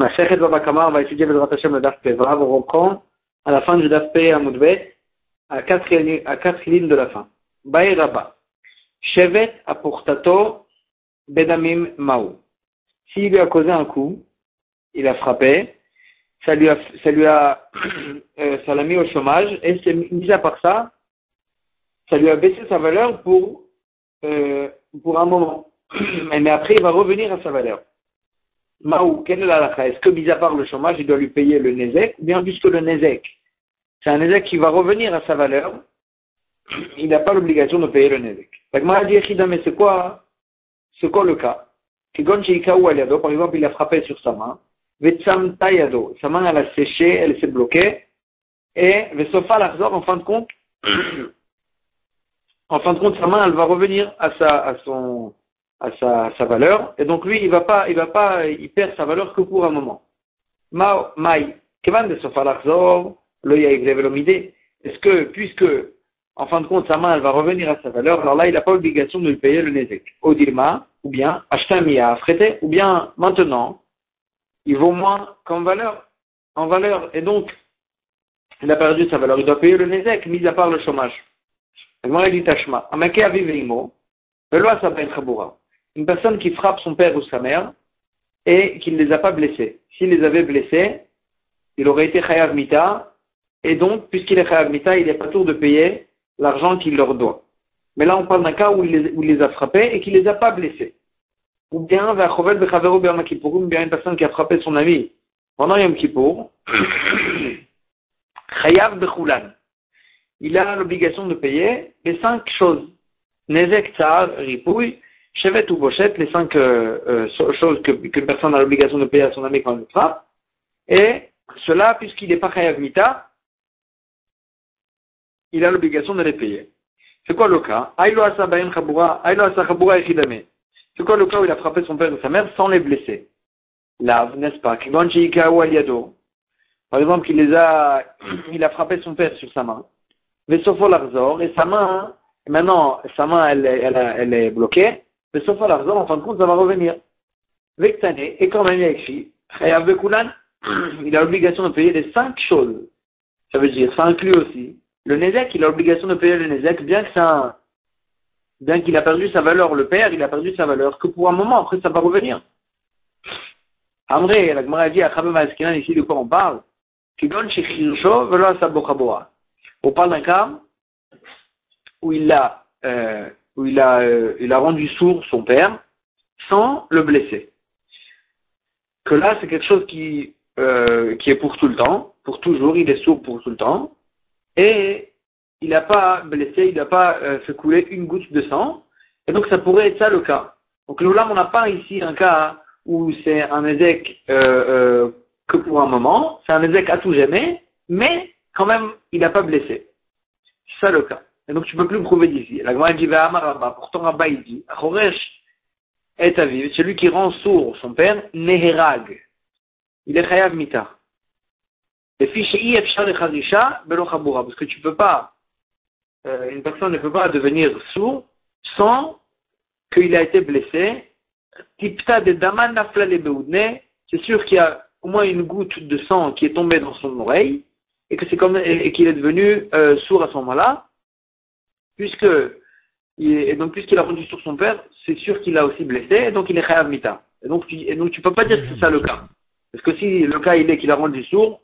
Ma Sechet Babakama, on va étudier le Hashem le Daf. On reprend à la fin du Daf Amoudbet, à à quatre lignes de la fin. Baï Rabba. Shevet apurtato bedamim maou. S'il lui a causé un coup, il a frappé, ça lui a, ça lui a, euh, ça l'a mis au chômage, et c'est mis à part ça, ça lui a baissé sa valeur pour, euh, pour un moment. Mais après, il va revenir à sa valeur. Maou, quelle est la Est-ce que, mis à part le chômage, il doit lui payer le Nezek Ou bien, puisque le Nezek, c'est un Nezek qui va revenir à sa valeur, il n'a pas l'obligation de payer le Nezek. La dit, mais c'est quoi, c'est quoi le cas? Par exemple, il a frappé sur sa main, sa main elle a séché, elle s'est bloquée, et Vesofa Larzor, en fin de compte, en fin de compte, sa main elle va revenir à sa, à son, à sa, sa, valeur, et donc lui, il va pas, il va pas, il perd sa valeur que pour un moment. Est-ce que, puisque, en fin de compte, sa main, elle va revenir à sa valeur, alors là, il n'a pas l'obligation de lui payer le Nezek. Odilma, ou bien, acheter un Mia affrété, ou bien, maintenant, il vaut moins qu'en valeur, en valeur, et donc, il a perdu sa valeur, il doit payer le Nezek, mis à part le chômage. Il dit Tashma, Amake Aviveimo, une personne qui frappe son père ou sa mère et qui ne les a pas blessés. S'il les avait blessés, il aurait été chayav mita, et donc, puisqu'il est chayav mita, il n'est pas tour de payer l'argent qu'il leur doit. Mais là, on parle d'un cas où il, les, a frappés et qu'il ne les a pas blessés. Ou bien, ou bien une personne qui a frappé son ami pendant Yom Kippour, chayav bechulan. Il a l'obligation de payer les cinq choses. Nezek, tsar, ripouille, Chevet ou Bochet, les cinq euh, euh, choses qu'une personne a l'obligation de payer à son ami quand il frappe. Et cela, puisqu'il n'est pas Chayav Mita, il a l'obligation de les payer. C'est quoi le cas? C'est quoi le cas où il a frappé son père ou sa mère sans les blesser? Là, n'est-ce pas? Par exemple, il, les a, il a frappé son père sur sa main. et sa main, maintenant, sa main, elle, elle, elle est bloquée. Mais sauf à l'argent, en fin de compte, ça va revenir. Vektane, et quand même écrit, il a l'obligation de payer les cinq choses. Ça veut dire, ça inclut aussi le Nezek, il a l'obligation de payer le Nezek, bien que ça, bien qu'il a perdu sa valeur, le père, il a perdu sa valeur, que pour un moment, après ça va revenir. Amré, la Gemara dit à Chabem ici de quoi on parle, on parle d'un cas où il a, euh, où il a, euh, il a rendu sourd son père sans le blesser. Que là, c'est quelque chose qui, euh, qui est pour tout le temps, pour toujours, il est sourd pour tout le temps, et il n'a pas blessé, il n'a pas euh, fait couler une goutte de sang, et donc ça pourrait être ça le cas. Donc là, on n'a pas ici un cas où c'est un ézec que pour un moment, c'est un ézec à tout jamais, mais quand même, il n'a pas blessé. C'est ça le cas. Et donc tu ne peux plus prouver d'ici. La Gemara dit Rabba, pourtant Rabba il dit, Choresh est aviv, celui qui rend sourd son père, Neherag. Il est chayav mita. Et fiché efshar echazisha belo chabura, parce que tu peux pas, euh, une personne ne peut pas devenir sourd sans qu'il a été blessé. Tipta de daman naflale beudne, c'est sûr qu'il y a au moins une goutte de sang qui est tombée dans son oreille et que c'est comme et qu'il est devenu euh, sourd à ce moment-là puisque et donc puisqu'il a rendu sur son père, c'est sûr qu'il a aussi blessé, donc il est chayav mita. Et donc, tu, et donc tu peux pas dire que c'est ça le cas. Parce que si le cas il est qu'il a rendu sourd,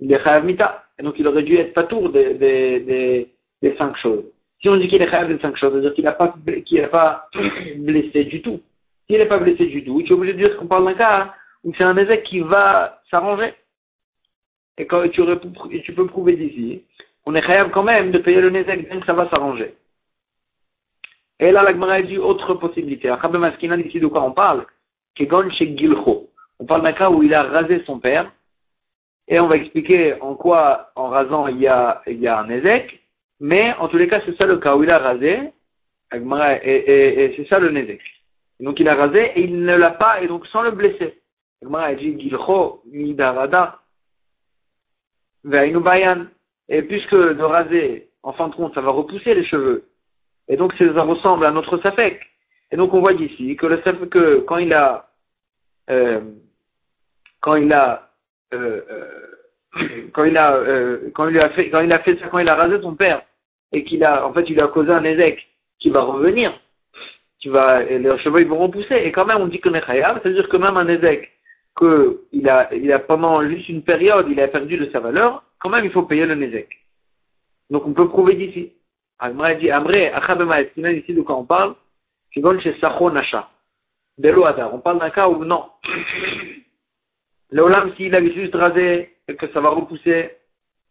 il est chayav mita. Et donc il aurait dû être patour des, des, des, des cinq choses. Si on dit qu'il est chayav des cinq choses, c'est-à-dire qu'il n'a pas, qu'il pas blessé du tout. S'il n'est pas blessé du tout, tu es obligé de dire qu'on parle d'un cas où c'est un évêque qui va s'arranger. Et quand tu, tu peux prouver d'ici on est capable quand même de payer le Nezek, bien que ça va s'arranger. Et là, la Gemara dit autre possibilité. Achabe Maskinan, ici de quoi on parle Kegon chez Gilcho. On parle d'un cas où il a rasé son père. Et on va expliquer en quoi, en rasant, il y a, il y a un Nezek. Mais en tous les cas, c'est ça le cas où il a rasé. Et, c'est ça le Nezek. Donc il a rasé et il ne l'a pas, et donc sans le blesser. Gemara dit Gilcho, Midarada, Veinu Bayan. Et puisque de raser, en fin de compte, ça va repousser les cheveux, et donc ça ressemble à notre safek. Et donc on voit d'ici que le que quand il a euh, quand il a, euh, euh, quand il a, euh, quand il a fait, quand il a fait ça, quand il a rasé son père, et qu'il a, en fait, il a causé un ézec qui va revenir, qui va, et les cheveux ils vont repousser, et quand même on dit qu'on est c'est-à-dire que même un ézec, que il a, il a pendant juste une période, il a perdu de sa valeur, quand même il faut payer le nézek. Donc on peut prouver d'ici. Amré dit, Amré, Achabema ici de quoi on parle, donne chez Sacho Nasha. De l'Oadar. On parle d'un cas où non. L'Olam, s'il avait juste rasé et que ça va repousser,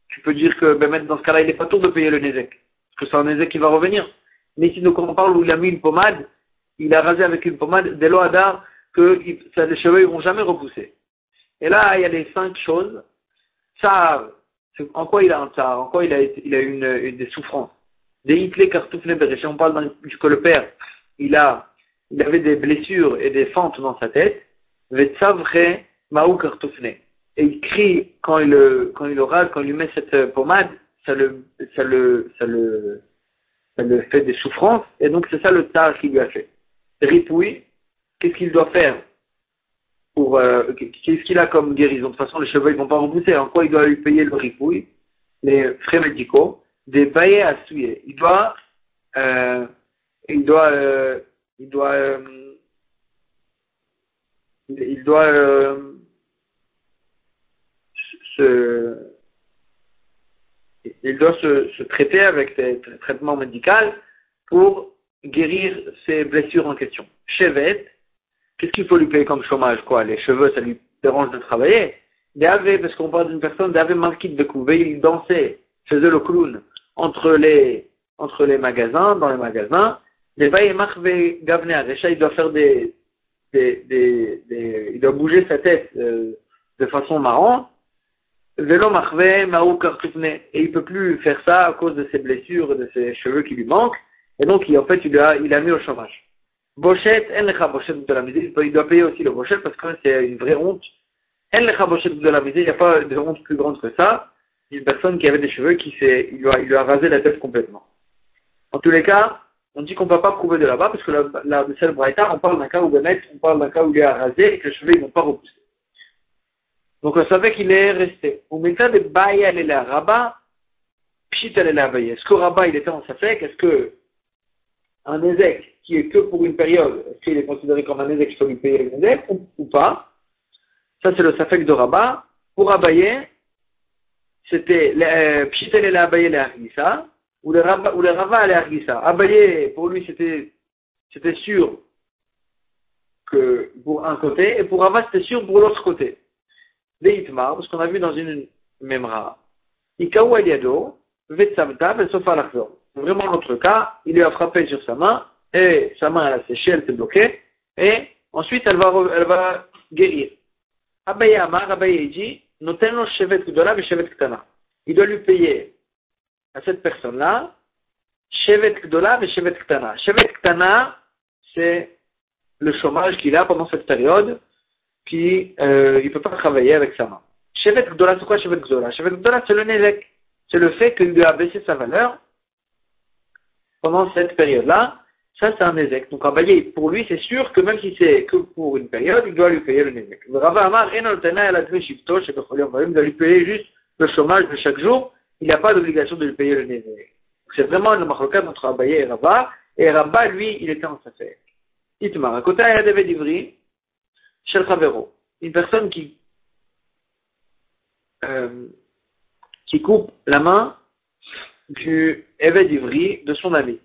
tu peux dire que ben, dans ce cas-là, il n'est pas tour de payer le Nézek. Parce que c'est un Nézek qui va revenir. Mais ici, donc, on parle où il a mis une pommade, il a rasé avec une pommade, de l'Oadar, que les cheveux ne vont jamais repousser. Et là, il y a les cinq choses. Ça, en quoi il a un tsar, en quoi il a, il a une, des souffrances? Des on parle que le père, il a, il avait des blessures et des fentes dans sa tête. Et il crie quand il quand il rase, quand il lui met cette pommade, ça le, ça le, ça le, ça le fait des souffrances. Et donc c'est ça le tsar qui lui a fait. Ripouille, qu'est-ce qu'il doit faire? Pour euh, qu'est-ce qu'il a comme guérison? De toute façon, les cheveux ils vont pas repousser. En quoi il doit lui payer le ripouille, les frais médicaux, des paillets à souiller. Il doit, euh, il doit, euh, il doit, il doit se, il doit se traiter avec des traitements médicaux pour guérir ses blessures en question. Chevet, Qu'est-ce qu'il faut lui payer comme chômage quoi? Les cheveux, ça lui dérange de travailler? Avait, parce qu'on parle d'une personne, avait marqué de couver, il dansait, faisait le clown entre les, entre les magasins, dans les magasins. Les et Gavne Arecha, il doit faire des, des, des, il doit bouger sa tête euh, de façon marrante. Vélo Et il peut plus faire ça à cause de ses blessures de ses cheveux qui lui manquent. Et donc, en fait, il a, il a mis au chômage. De la misère, il doit payer aussi le bochet parce que c'est une vraie honte. De la misère, il n'y a pas de honte plus grande que ça. Une personne qui avait des cheveux qui s'est, il lui a, il lui a rasé la tête complètement. En tous les cas, on dit qu'on ne peut pas prouver de là-bas parce que la, la, celle Braïta, on parle d'un cas où Benet, on parle d'un cas où il est rasé et que les cheveux ne vont pas repousser. Donc on savait qu'il est resté. Au méta de est là, Rabat, Est-ce que Rabat il était en Safek Est-ce que un Ezek qui est que pour une période, est-ce qu'il est considéré comme un ézec qu'il faut lui payer le ou, pas Ça, c'est le safek de Rabat. Pour Abaye, c'était euh, Pchitel et Abaye le Rabat, ou le Rava les Argissa. Abaye, pour lui, c'était, c'était sûr que pour un côté, et pour Rabat, c'était sûr pour l'autre côté. Veitmar, parce qu'on a vu dans une Memra, Ikaou Eliado, Vetsamta, Vetsofa Vraiment, notre cas, il lui a frappé sur sa main, et sa main elle a séché, elle s'est bloquée, et ensuite elle va, elle va guérir. Abaye Amar, Abaye dit, notenno shevet gdola et shevet ktana. Il doit lui payer à cette personne-là, shevet gdola et shevet ktana. Shevet ktana, c'est le chômage qu'il a pendant cette période, qui euh, il peut pas travailler avec sa main. Shevet gdola, c'est quoi shevet gdola Shevet gdola, c'est le nezek. C'est le fait qu'il lui a baissé sa valeur pendant cette période-là, ça, c'est un Nézek. Donc, Abaye, pour lui, c'est sûr que même si c'est que pour une période, il doit lui payer le Nézek. Rava Amar, il doit lui payer juste le chômage de chaque jour. Il n'y a pas d'obligation de lui payer le Nézek. C'est vraiment le marocain entre Abaye et Rava. Et Rava, lui, il était en Safer. Itmar, à côté, il y d'Ivri, chez Chavero. Une personne qui, euh, qui coupe la main du Eved d'Ivri de son ami.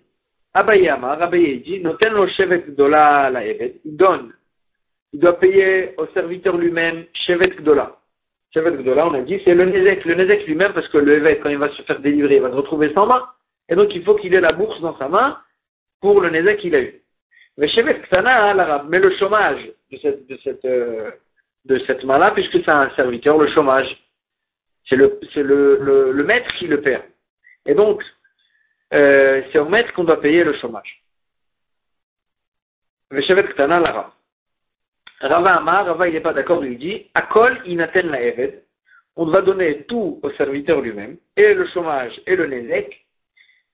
Abaye Amar, Abaye dit, noten lo shevet gdola la il donne, il doit payer au serviteur lui-même shevet gdola. Shevet gdola, on a dit, c'est le nezek, le nezek lui-même, parce que le evet, quand il va se faire délivrer, il va se retrouver sans main, et donc il faut qu'il ait la bourse dans sa main pour le nezek qu'il a eu. Mais shevet ktana, l'arabe, mais le chômage de cette, de cette, euh, de cette main-là, puisque c'est un serviteur, le chômage, c'est le, c'est le, le maître qui le perd. Et donc, euh, c'est au maître qu'on doit payer le chômage. Veshevet Ktana Lara. Rava Amar, Rava il n'est pas d'accord, il dit, Akol inaten la Eved, on va donner tout au serviteur lui-même, et le chômage et le nezek.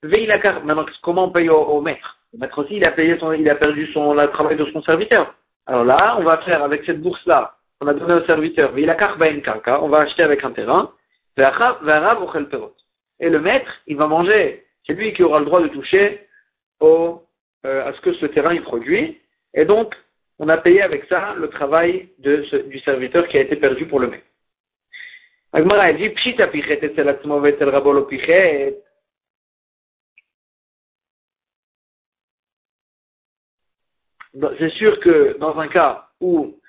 Veilakar, maintenant comment on paye au, maître? Le maître aussi, il a payé son, il a perdu son, le travail de son serviteur. Alors là, on va faire avec cette bourse-là, on a donné au serviteur, il a karka, on va acheter avec un terrain, et le maître, il va manger, c'est lui qui aura le droit de toucher euh, à ce que ce terrain il produit, et donc on a payé avec ça le travail du serviteur qui a été perdu pour le maître. C'est sûr que dans un cas où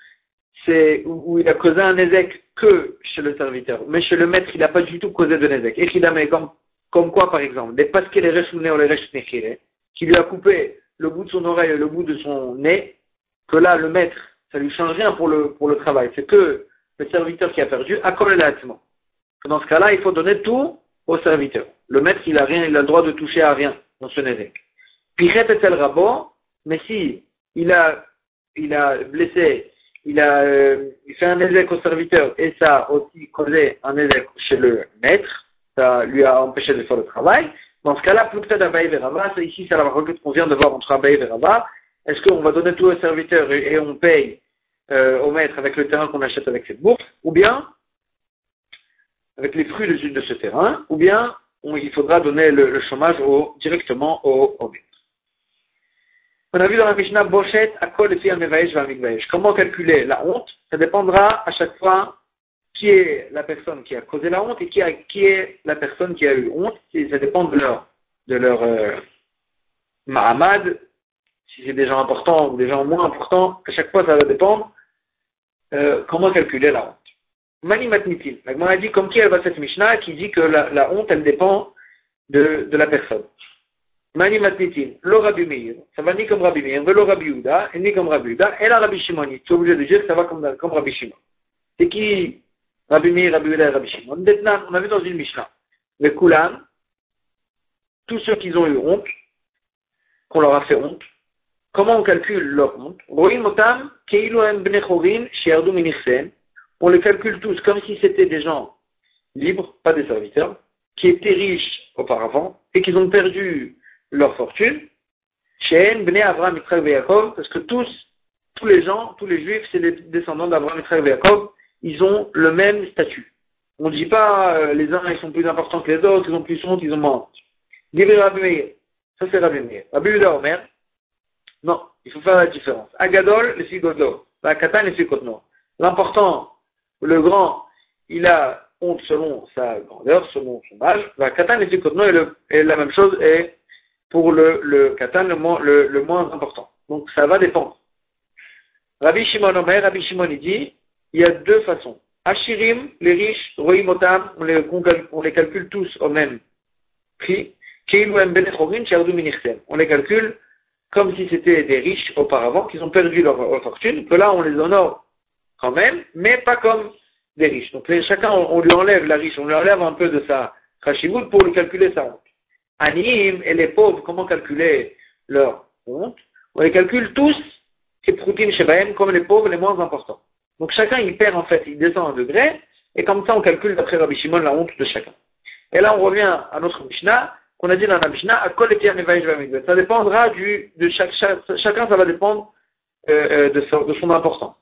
il a causé un ézec que chez le serviteur, mais chez le maître, il n'a pas du tout causé de nézek. Et qu'il a comme, comme quoi, par exemple, des parce qu'il est ou les qui lui a coupé le bout de son oreille et le bout de son nez, que là, le maître, ça lui change rien pour le, pour le travail. C'est que le serviteur qui a perdu a collé l'attiment. Dans ce cas-là, il faut donner tout au serviteur. Le maître, il a rien, il a le droit de toucher à rien dans ce nézek. Puis répète le rabot, mais si il a, il a blessé, il a euh, fait un ézec au serviteur et ça a aussi causé un ézec chez le maître, ça lui a empêché de faire le travail. Dans ce cas-là, plus peut-être Abaye Verava, ici, c'est la requête qu'on vient de voir entre Abaye et est-ce qu'on va donner tout au serviteur et, on paye euh, au maître avec le terrain qu'on achète avec cette bourse, ou bien avec les fruits de, ce terrain, ou bien il faudra donner le, chômage directement au, maître. On a vu dans la Mishnah Bochet, Akol et Comment calculer la honte? Ça dépendra à chaque fois qui est la personne qui a causé la honte et qui, est la personne qui a eu honte. Ça dépend de leur, de leur euh, Mahamad, si c'est des gens importants ou des gens moins importants, à chaque fois ça va dépendre euh, comment calculer la honte. Mani matnitin. La dit comme qui elle va cette Mishnah qui dit que la, honte elle dépend de, la personne. Mani matnitin. Le Rabbi Meir. Ça va ni comme Rabbi Meir, le Rabbi et ni comme Rabbi Yuda, et la Rabbi Shimon. Tu es obligé de dire que ça va comme, comme Rabbi Shimon. C'est qui Rabbi Meir, Rabbi Yuda et Rabbi Shimon. On a vu dans une Mishnah. Le Kulan, tous ceux qui ont eu honte, qu'on leur a fait honte, Comment on calcule leur honte? On les calcule tous comme si c'était des gens libres, pas des serviteurs, qui étaient riches auparavant et qui ont perdu leur fortune. parce que tous, tous les gens, tous les juifs, c'est les descendants d'Abraham, Yitzhak et ils ont le même statut. On ne dit pas euh, les uns ils sont plus importants que les autres, ils ont plus honte, ils ont moins honte. Ça c'est Rabbi Meir. Rabbi Omer, non, il faut faire la différence. Agadol, le figodlo. Katan, le fikotno. L'important, le grand, il a honte selon sa grandeur, selon son âge. La katan, le fikotno, et, la même chose est pour le, le katan, le, le, moins important. Donc ça va dépendre. Rabbi Shimon Omer, Rabbi Shimon, il dit, il y a deux façons. Ashirim, les riches, Roimotam, on les, on les calcule tous au même prix. On les calcule comme si c'était des riches auparavant, qui ont perdu leur, fortune, que là on les honore quand même, mais pas comme des riches. Donc chacun, on, lui enlève la riche, on lui enlève un peu de sa khashivut pour lui calculer sa honte. Anim et les pauvres, comment calculer leur honte? On les calcule tous, et Proutim Shebaem, comme les pauvres les moins importants. Donc chacun il perd en fait, il descend un degré, et comme ça on calcule d'après Rabbi Shimon la honte de chacun. Et là on revient à notre Mishnah, qu'on a dit dans la Mishnah, ça dépendra du, de chaque, chacun, ça va dépendre euh, euh, de, son, importance.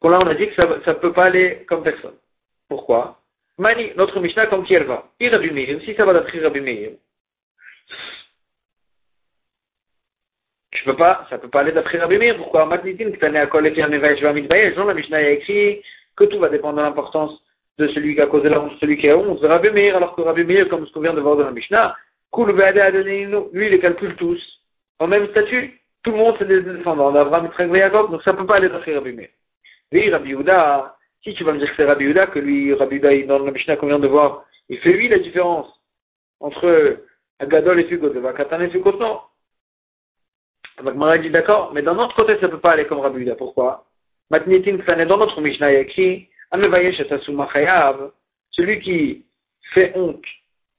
Pour là, on a dit que ça ne peut pas aller comme personne. Pourquoi? Mani, notre Mishnah, comme qui elle va? Meir, si ça va d'après Rabbi Meir, je peux pas, ça peut pas aller d'après Rabbi Meir. Pourquoi Matnitin, que à Kol et Non, la Mishnah a écrit que tout va dépendre de l'importance de celui qui a causé la honte, celui qui a honte, Rabbi Meir, alors que Rabbi Meir, comme ce qu'on vient de voir dans la Mishnah, lui, il les calcule tous, en même statut, tout le monde c'est des descendants d'Abraham, et Jacob, donc ça peut pas aller d'après Rabbi Meir. Oui, Rabbi Yehuda, si tu vas me dire que c'est Rabbi Yehuda, que lui, Rabbi Yehuda, dans la Mishnah qu'on vient de voir, il fait lui la différence entre Agadol et Fugot, Vakatan et Fugot, non. Donc dit d'accord, mais dans notre côté, ça ne peut pas aller comme Rabbi Yehuda. Pourquoi? Matnitin dans notre Mishnah, il y a celui qui fait honte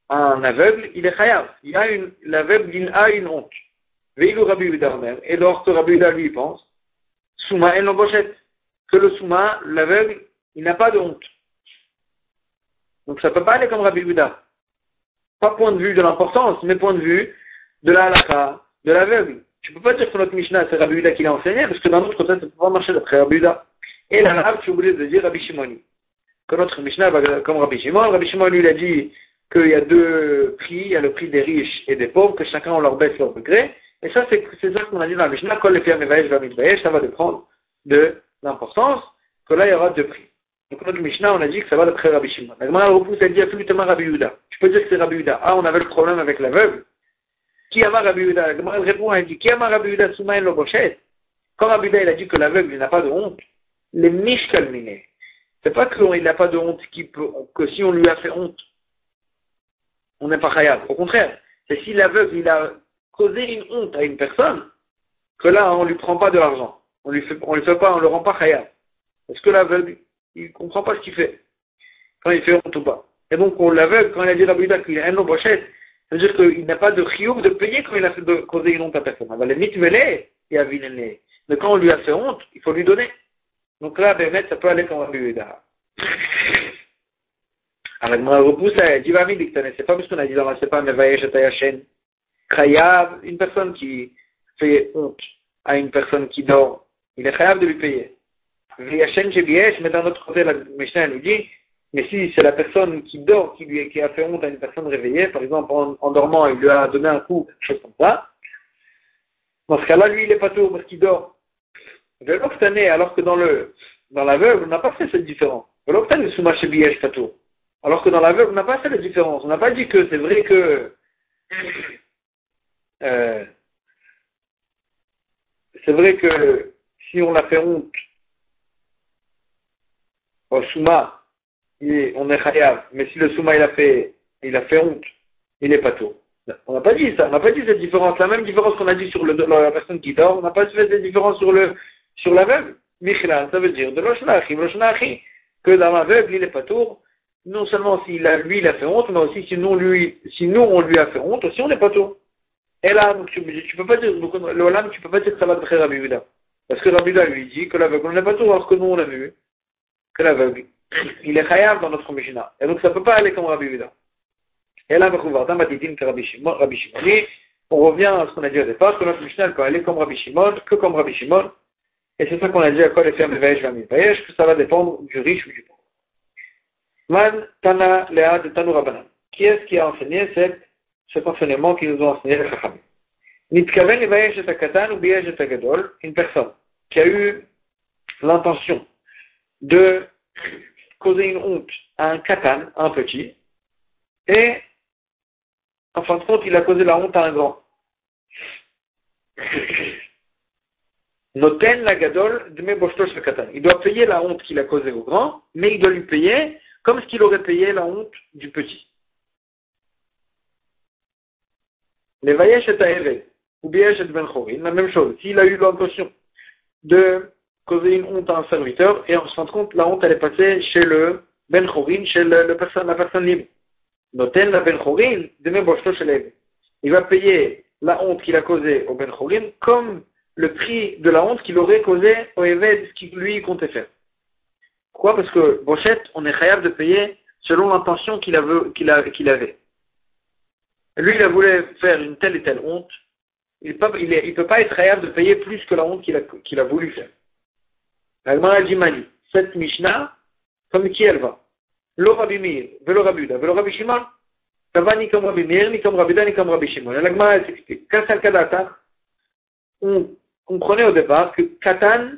à un aveugle, il est chayav. Il a une, l'aveugle, il a une honte. Et lorsque Rabbi Uda lui pense, Souma et l'embochette. Que le Souma, l'aveugle, il n'a pas de honte. Donc ça ne peut pas aller comme Rabbi Uda. Pas point de vue de l'importance, mais point de vue de la halakha, de l'aveugle. Tu ne peux pas dire que notre Mishnah, c'est Rabbi Uda qui l'a enseigné, parce que dans notre côté, ça ne peut pas marcher d'après Rabbi Uda. Et là, tu oublies dire Rabbi Shimoni. Que notre Mishnah va comme Rabbi Shimon. Rabbi Shimon, lui, il a dit qu'il y a deux prix. Il y a le prix des riches et des pauvres, que chacun on leur baisse leur degré. Et ça, c'est ça qu'on a dit dans la Mishnah. Quand les pierres ça va dépendre de l'importance, que là, il y aura deux prix. Donc, notre Mishnah, on a dit que ça va d'après Rabbi Shimon. La Gemara repousse, elle dit absolument Rabbi Yuda. Tu peux dire que c'est Rabbi Yuda. Ah, on avait le problème avec l'aveugle. Qui a Rabbi Yuda La répond, elle dit, qui a Rabbi Yuda Soumaïn le Quand Rabbi a dit que l'aveugle, n'a pas de honte, les mishkalminés. C'est pas qu'il n'a pas de honte, que si on lui a fait honte, on n'est pas khayab. Au contraire, c'est si l'aveugle, a causé une honte à une personne, que là, on lui prend pas de l'argent. On lui pas, on le rend pas khayab. Parce que l'aveugle, il comprend pas ce qu'il fait. Quand il fait honte ou pas. Et donc, on l'aveugle, quand il a dit à Rabbi qu'il a un nom pochette, ça veut dire qu'il n'a pas de chiouk de payer quand il a fait de causer une honte à personne. va vu Mais quand on lui a fait honte, il faut lui donner. Donc là, Bémet, ça peut aller comme Rabbi Yehuda. Alors, moi, repousse, elle dit, c'est pas parce qu'on a dit dans la pas, mais vayesh et Chayav, une personne qui fait honte à une personne qui dort, il est chayav de lui payer. Vayashen Jebiesh, mais d'un autre côté, la Mishnah nous dit, mais si c'est la personne qui dort qui, lui, qui a fait honte à une personne réveillée, par exemple, en, dormant, il lui a donné un coup, chose comme ça, dans ce cas-là, lui, il est pas tout parce qu'il dort alors que dans le dans l'aveugle, on n'a pas fait cette différence. Alors que dans l'aveugle, on n'a pas fait la différence. On n'a pas dit que c'est vrai que euh, c'est vrai que si on a fait honte au Souma, on est chayav, mais si le Souma il a fait il a fait honte, il n'est pas tout. On n'a pas dit ça, on n'a pas dit cette différence, la même différence qu'on a dit sur la personne qui dort, on n'a pas fait cette différence sur le sur l'aveugle, Michla, ça veut dire de l'Oshnachi, l'Oshnachi, que dans l'aveugle, il est pas tour, non seulement s'il a, lui, il a fait honte, mais aussi si nous, lui, si nous, on lui a fait honte, aussi on n'est pas tour. Et là, donc, tu, tu peux pas dire, le Olam, tu peux pas dire ça va de Rabbi. Parce que Rabbi lui dit que l'aveugle, on n'est pas tour, alors que nous, on a vu. Que l'aveugle, il est khayab dans notre Mishnah. Et donc, ça peut pas aller comme Rabbi Yuda. Et là, Rabbi Shimon, on revient à ce qu'on a dit au départ, que notre Mishnah peut aller comme Rabbi Shimon, que comme Rabbi Shimon, et c'est ça qu'on a dit à quoi les fermes Vesh va Vesh, que ça va dépendre du riche ou du pauvre. Man Tana Lea de Tanu Rabbanan. Qui est-ce qui a enseigné cette, cet enseignement qui nous ont enseigné les Chachamim? Nitkaven Vesh et Katan ou Beyesh et Gadol, une personne qui a eu l'intention de causer une honte à un katan, à un petit, et en fin de compte, il a causé la honte à un grand. Noten la gadol de katan. Il doit payer la honte qu'il a causée au grand, mais il doit lui payer comme ce qu'il aurait payé la honte du petit. Les vayesh et ou bien ben la même chose. S'il a eu l'intention de causer une honte à un serviteur, et en fin de compte, la honte elle est passée chez le ben chorin, chez personne, la personne libre. Noten la ben chorin de Il va payer la honte qu'il a causée au ben chorin comme le prix de la honte qu'il aurait causé au évêque ce qu'il lui comptait faire. Pourquoi? Parce que Bochette, on est capable de payer selon l'intention qu'il avait. Lui, il a voulu faire une telle et telle honte. Il ne peut pas être capable de payer plus que la honte qu'il a, voulu faire. La dit Mali, cette Mishnah, comme qui elle va? Le Rabbi Meir, le Rabbi Uda, Rabbi Shimon, ça va ni comme Rabbi Meir, ni comme Rabbi Uda, ni comme Rabbi Shimon. La Gemara, s'explique. Le cas on comprenez au départ que Katan,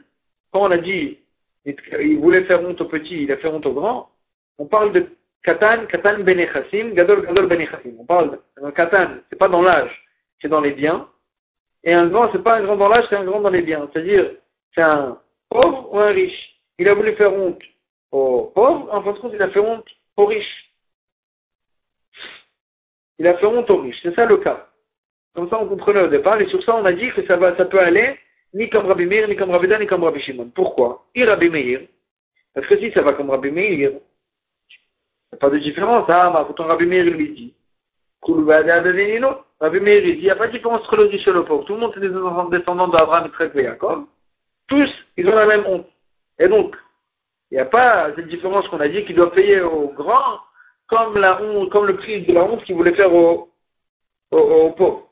quand on a dit il voulait faire honte au petit, il a fait honte au grand, on parle de Katan, Katan Benechassim, Gadol Gadol Benechassim. On parle de Katan, c'est pas dans l'âge, c'est dans les biens. Et un grand, c'est pas un grand dans l'âge, c'est un grand dans les biens. C'est-à-dire, c'est un pauvre ou un riche? Il a voulu faire honte aux pauvres, en fin de compte, il a fait honte aux riches. Il a fait honte aux riches. C'est ça le cas. Comme ça, on comprenait au départ, et sur ça, on a dit que ça, peut aller ni comme Rabbi Meir, ni comme Rabbi Dan, ni comme Rabbi Shimon. Pourquoi? Et Rabbi Meir. Parce que si ça va comme Rabbi Meir, il n'y a pas de différence. Ah, mais pourtant Rabbi Meir, lui dit. Rabbi Meir, il dit, il n'y a pas de différence entre le riche et le pauvre. Tout le monde est des descendants d'Abraham et de Jacob. Tous, ils ont la même honte. Et donc, il n'y a pas cette différence qu'on a dit qu'il doit payer au grand comme, la honte, comme le prix de la honte qu'il voulait faire au, au, au pauvre.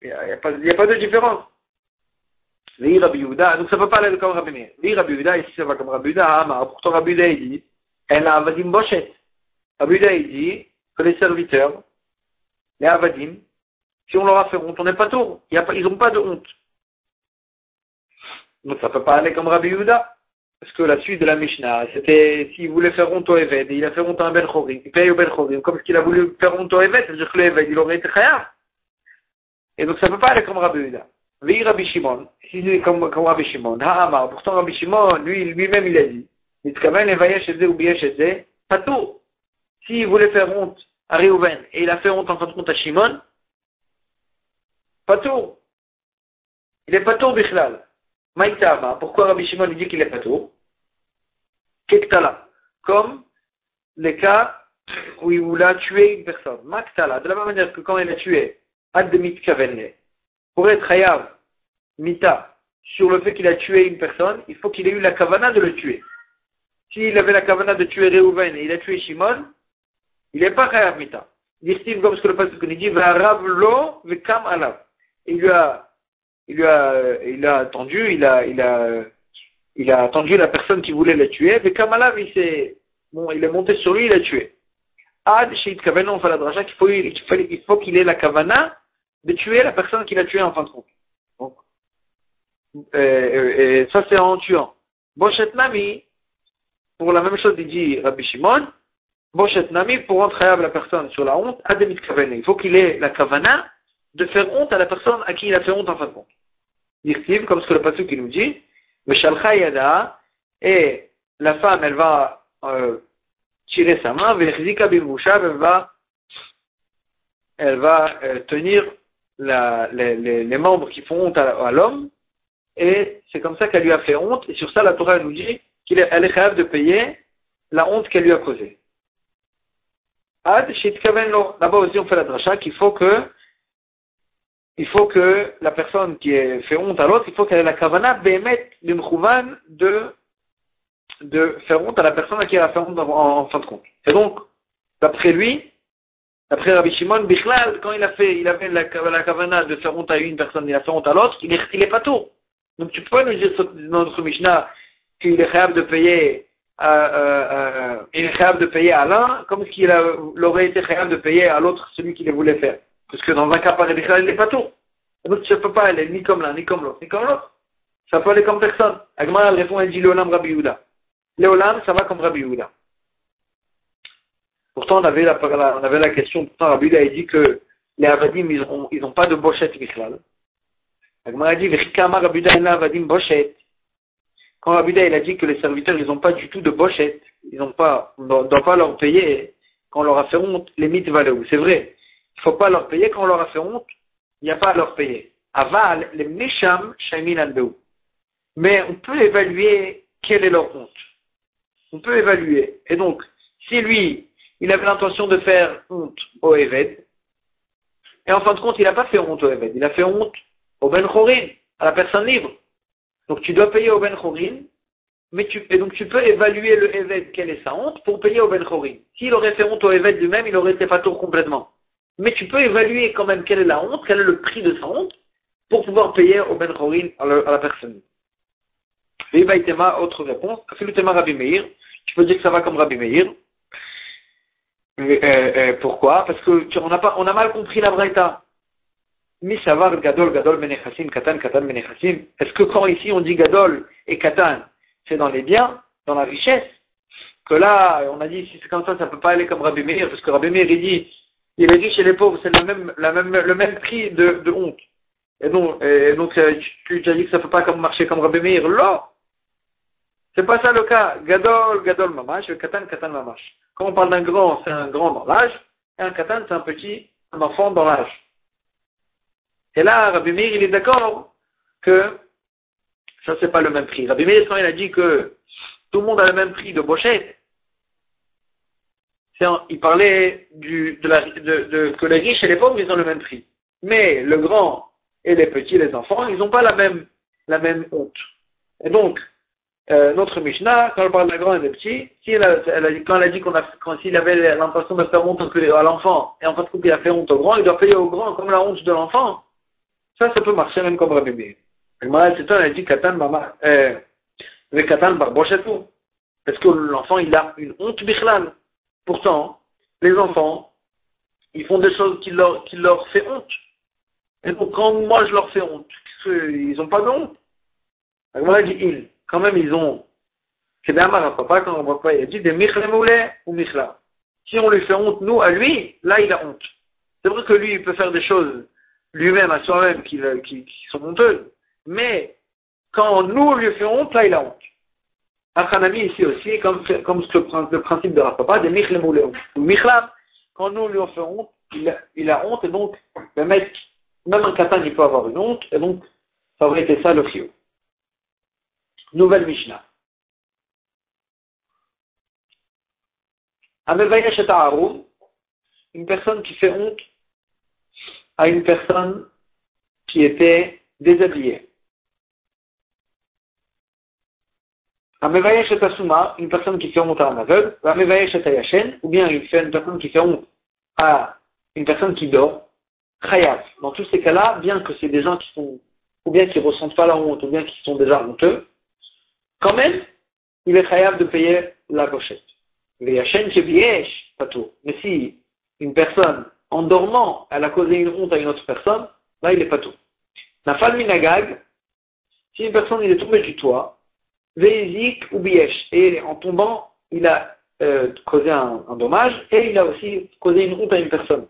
Il n'y a, pas, de différence. Donc ça ne peut pas aller comme Rabbi Meir. Rabbi ici ça va comme Rabbi Yehuda, pourtant Rabbi il dit, elle a Avadim Bochet. Rabbi il dit que les serviteurs, les Avadim, si on leur a fait honte, on n'est pas tour. Ils n'ont pas de honte. Donc ça ne peut pas aller comme Rabbi Yehuda. Parce que la suite de la Mishnah, c'était s'il voulait faire honte au Eved, il a fait honte à un Ben Chorim, il paye au Ben Chorim, comme qu'il a voulu faire honte au Eved, c'est-à-dire que le Eved, il aurait été khayab. Et donc ça ne peut pas aller comme Rabbi Yehuda. Oui, Rabbi Shimon, si c'est comme, comme Rabbi Shimon, Ha'amar, pourtant Rabbi Shimon, lui, lui-même, il a dit, Nitkaven levayesh et ou biyesh et pas tout. S'il voulait faire honte à Reuven, et il a fait honte en fin de compte à Shimon, pas tout. Il est pas tout, Bichlal. Maïtama, pourquoi Rabbi Shimon lui dit qu'il est pas tout Kektala, comme les cas où il a tué une personne. Maktala, de la même manière que quand il a tué Ad Kavenne, pour être Hayav, Mita, sur le fait qu'il a tué une personne, il faut qu'il ait eu la kavana de le tuer. S'il avait la kavana de tuer Reuven et il a tué Shimon, il n'est pas Hayav Mita. Dit-il comme ce que le pasteur dit, va lo vekam alav. Il lui a il a, a attendu, il a, a, a attendu la personne qui voulait le tuer, mais Kamalav, il s'est, bon, il est monté sur lui, il l'a tué. Ad, Sheit Kavana, on fait la qu'il faut, il faut qu'il ait la Kavana de tuer la personne qui l'a tué en fin de compte. Donc, et, ça c'est en tuant. Boshet Nami, pour la même chose, il dit Rabbi Shimon, Boshet Nami, pour à la personne sur la honte, Ademit Kavana. Il faut qu'il ait la Kavana de faire honte à la personne à qui il a fait honte en fin de compte comme ce que le passage qui nous dit, Yada, et la femme, elle va euh, tirer sa main, elle va, elle va euh, tenir les, membres qui font honte à, l'homme, et c'est comme ça qu'elle lui a fait honte, et sur ça la Torah nous dit qu'elle est, elle est capable de payer la honte qu'elle lui a causée. Ad, là-bas aussi on fait la dracha qu'il faut que il faut que la personne qui ait fait honte à l'autre, il faut qu'elle ait la kavana bémet de, de faire honte à la personne à qui elle a fait honte en, fin de compte. Et donc, d'après lui, d'après Rabbi Shimon, Bichlal, quand il a fait, il avait la, la kavana de faire honte à une personne, il a fait honte à l'autre, il est, est pas tout. Donc tu peux nous dire dans notre Mishnah qu'il est capable de payer euh, euh, euh, il est de payer à l'un comme s'il aurait été capable de payer à l'autre celui qui le voulait faire. Parce que dans un cas pareil, il n'est pas tout. Donc ça ne peut pas aller ni comme l'un, ni comme l'autre, ni comme l'autre. Ça peut aller comme personne. Agmar, elle répond, elle dit Léolam Rabbi Yehuda. Léolam, ça va comme Rabbi Yehuda. Pourtant, on avait la, la question, pourtant Rabbi Yehuda a dit que les Avadim, ils n'ont ils pas de bochette Bichlal. Agmar a dit, Vechikama Rabbi Yehuda, Avadim bochette. Quand Rabbi il a dit que les serviteurs, ils n'ont pas du tout de bochette, ils n'ont pas, on ne doit pas leur payer quand on leur a fait honte, les mythes valent C'est vrai. Il ne faut pas leur payer quand on leur a fait honte, il n'y a pas à leur payer. Aval, les Mesham, Shaimin Mais on peut évaluer quelle est leur honte. On peut évaluer. Et donc, si lui, il avait l'intention de faire honte au Eved, et en fin de compte, il n'a pas fait honte au Eved, il a fait honte au Ben Chorin, à la personne libre. Donc tu dois payer au Ben Chorin, mais tu, et donc tu peux évaluer le Eved, quelle est sa honte, pour payer au Ben Chorin. S'il aurait fait honte au Eved lui-même, il aurait été pas complètement mais tu peux évaluer quand même quelle est la honte, quel est le prix de sa honte, pour pouvoir payer au Ben Chorin à, la personne. Tema, autre réponse, Tema Rabbi Meir, tu peux dire que ça va comme Rabbi Meir. Euh, euh, pourquoi? Parce que tu, on, a pas, on a mal compris la Braïta. Misavar Gadol, Gadol Menechassim, Katan, Katan Menechassim. Est-ce que quand ici on dit Gadol et Katan, c'est dans les biens, dans la richesse? Que là, on a dit si c'est comme ça, ça ne peut pas aller comme Rabbi Meir, parce que Rabbi Meir il dit il est dit chez les pauvres, c'est la même, le même prix de, honte. Et donc, et donc euh, tu, as dit que ça ne peut pas marcher comme Rabbi Meir. Là, c'est pas ça le cas. Gadol, Gadol Mamash, Katan, Katan Mamash. Quand on parle d'un grand, c'est un grand dans l'âge, et un Katan, c'est un petit, un enfant dans l'âge. Et là, Rabbi Meir, il est d'accord que ça, c'est pas le même prix. Rabbi Meir, quand il a dit que tout le monde a le même prix de bochette, il parlait du, de la, de, que les riches et les pauvres, ils ont le même prix. Mais le grand et les petits, les enfants, ils n'ont pas la même, la même honte. Et donc, euh, notre Mishnah, quand elle parle de grand et des petits, elle elle quand elle a dit qu'on a, quand s'il avait l'impression de faire honte à l'enfant, et en fait, il a fait honte au grand, il doit payer au grand comme la honte de l'enfant. Ça, ça peut marcher même comme Rabbi Le c'est a dit Katan Mama, euh, Katan tout. Parce que l'enfant, il a une honte bichlal. Pourtant, les enfants, ils font des choses qui leur, qui leur fait honte. Et donc, quand moi je leur fais honte, ils n'ont pas de honte? Alors, dit il. Quand même, ils ont. C'est bien mal papa, quand on voit pas, il a dit des michlemoulé ou michla. Si on lui fait honte, nous, à lui, là, il a honte. C'est vrai que lui, il peut faire des choses lui-même, à soi-même, qui, qui, sont honteuses. Mais, quand nous, lui fait honte, là, il a honte. Achanami ici aussi, comme, comme le principe de Rapapa, des michlemoulé ou michla. Quand nous, lui fait honte, il a, il a honte, et donc, le mec, même un katan, il peut avoir une honte, et donc, ça aurait été ça le fio. Nouvelle Mishnah. une personne qui fait honte à une personne qui était déshabillée. Amevayesh Asuma, une personne qui fait honte à un aveugle, Amevayesh Ayashen, ou bien une personne qui fait honte à une personne qui dort, Chayav. Dans tous ces cas-là, bien que c'est des gens qui sont, ou bien qui ressentent pas la honte, ou bien qui sont déjà honteux, quand même, il est capable de payer la pochette. Mais si une personne, en dormant, elle a causé une honte à une autre personne, là, il est pas tout. La minagag, si une personne il est tombé du toit, veizik ou biesh, et en tombant, il a euh, causé un, dommage, et il a aussi causé une honte à une personne.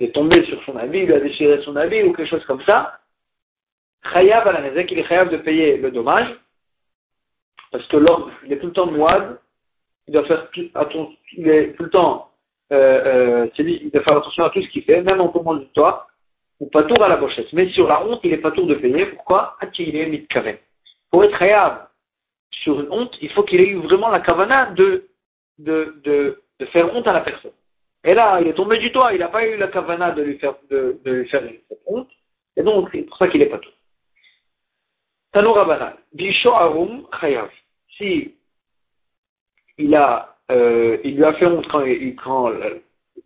Il est tombé sur son habit, il a déchiré son habit, ou quelque chose comme ça, Chayav à la il est chayav de payer le dommage, parce que l'homme, il est tout le temps moide, il doit faire tout, il est tout le temps, euh, euh, il doit faire attention à tout ce qu'il fait, même en tombant du toit, ou pas tour à la pochette. Mais sur la honte, il n'est pas tour de payer. Pourquoi? Pour être chayav sur une honte, il faut qu'il ait eu vraiment la kavana de, de, de, faire honte à la personne. Et là, il est tombé du toit, il n'a pas eu la kavana de lui faire, de, lui faire cette honte, et donc c'est pour ça qu'il n'est pas tour. Tanoura. Bisho arum chayav. Si il a, euh, il lui a fait honte quand, quand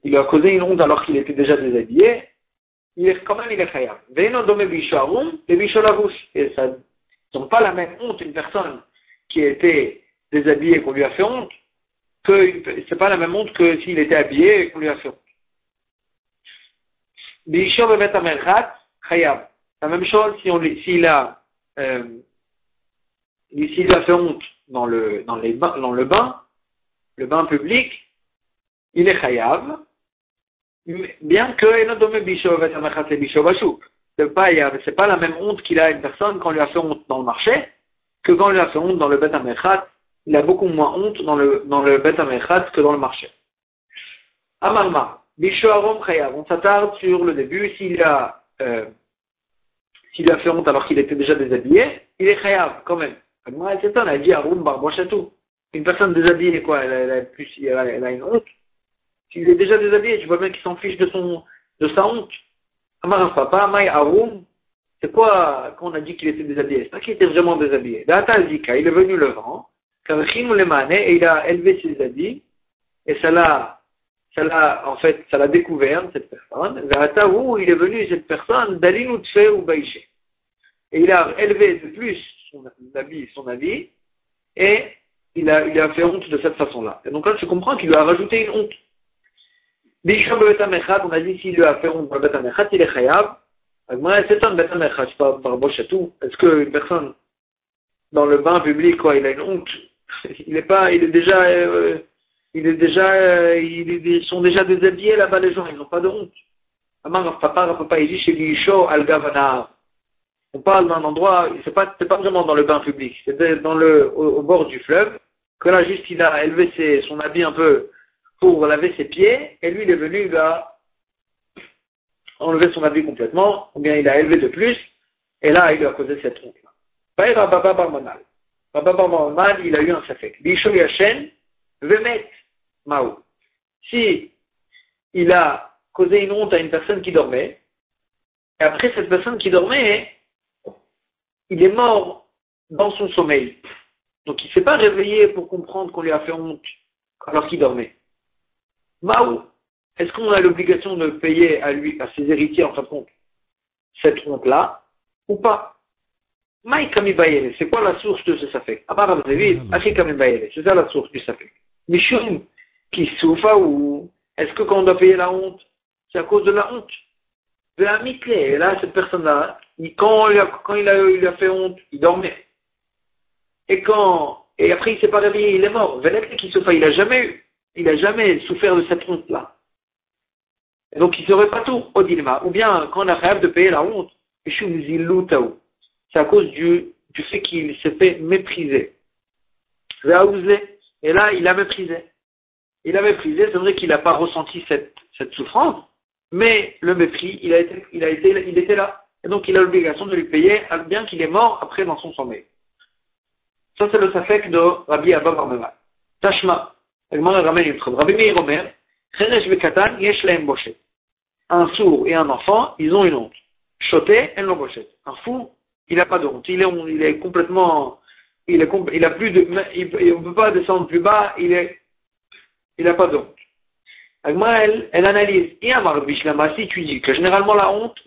il a causé une honte alors qu'il était déjà déshabillé, il est quand même il est chayav. Veno dome bisho arum et bisho. Et ça, n'ont pas la même honte une personne qui a été déshabillée qu'on lui a fait honte que c'est pas la même honte que s'il était habillé et qu'on lui a fait honte. La même chose si on s'il a euh, s'il a fait honte dans le, dans, les dans le bain, le bain public, il est chayav, bien que c'est pas, pas la même honte qu'il a une personne quand on lui a fait honte dans le marché que quand on lui a fait honte dans le Bet. Il a beaucoup moins honte dans le, dans le Bet que dans le marché. Amarma, Bisho Arom Chayav, on s'attarde sur le début, s'il a, euh, s'il a fait honte alors qu'il était déjà déshabillé, il est chayav quand même. C'est elle a dit Arum tout. Une personne déshabillée, quoi, elle, a, plus, elle a une honte. S'il est déjà déshabillé, tu vois bien qu'il s'en fiche de son, de sa honte. Amar papa, Maï Arum, c'est quoi quand on a dit qu'il était déshabillé? C'est pas qu'il était vraiment déshabillé. Il est venu le vent, et il a élevé ses habits, et ça l'a, ça l'a, en fait, ça l'a découvert, cette personne. Data où il est venu, cette personne, Dalin ou Baïché et il a élevé de plus son avis, son avis, et il a, il a fait honte de cette façon-là. Et donc là, tu comprends qu'il lui a rajouté une honte. On a dit s'il lui a fait honte le Betamechat, il est chayav. C'est un Betamechat, pas par tout. Est-ce qu'une personne, dans le bain public, quoi, il a une honte? Il est pas, il est déjà, euh, il est déjà, euh, ils sont déjà déshabillés là-bas les gens, ils n'ont pas de honte. Amar papa, papa, il dit chez Lisho al Gavanar on parle d'un endroit, c'est pas, pas vraiment dans le bain public, c'est dans le, au, bord du fleuve, que là, juste, il a élevé ses, son habit un peu pour laver ses pieds, et lui, il est venu, il a enlevé son habit complètement, ou bien il a élevé de plus, et là, il lui a causé cette honte-là. Baba Barmanal. Baba Barmanal, il a eu un safek. Yashen, Vemet Mao. Si il a causé une honte à une personne qui dormait, et après cette personne qui dormait, il est mort dans son sommeil. Donc il ne s'est pas réveillé pour comprendre qu'on lui a fait honte alors qu'il dormait. Maou, est-ce qu'on a l'obligation de payer à lui, à ses héritiers en fin de compte, cette honte-là ou pas? C'est quoi la source de ce safek? C'est ça la source du safek. Mishum qui souffre ou est-ce que quand on doit payer la honte, c'est à cause de la honte? De la Et là, cette personne-là, quand, il a, quand il, a, il a fait honte, il dormait. Et quand, et après il s'est pas réveillé, il est mort. qui souffre, il a jamais eu, il a jamais souffert de cette honte-là. Et donc il serait pas tout au dilemme. Ou bien, quand on a rêve de payer la honte, c'est à cause du, du fait qu'il s'est fait mépriser. Et là, il a méprisé. Il a méprisé, c'est vrai qu'il n'a pas ressenti cette, cette souffrance, mais le mépris, il a été, il a été, il était là. Et donc, il a l'obligation de lui payer, bien qu'il est mort après dans son sommeil. Ça, c'est le safek de Rabbi Abba Barmeva. Tashma. Rabbi Meir Omer, Yesh Un sourd et un enfant, ils ont une honte. Choté, en l'embauchette. Un fou, il n'a pas de honte. Il est, complètement, il est, il a plus de, on ne peut pas descendre plus bas, il est, il n'a pas de honte. Elle, analyse. si tu dis que généralement la honte,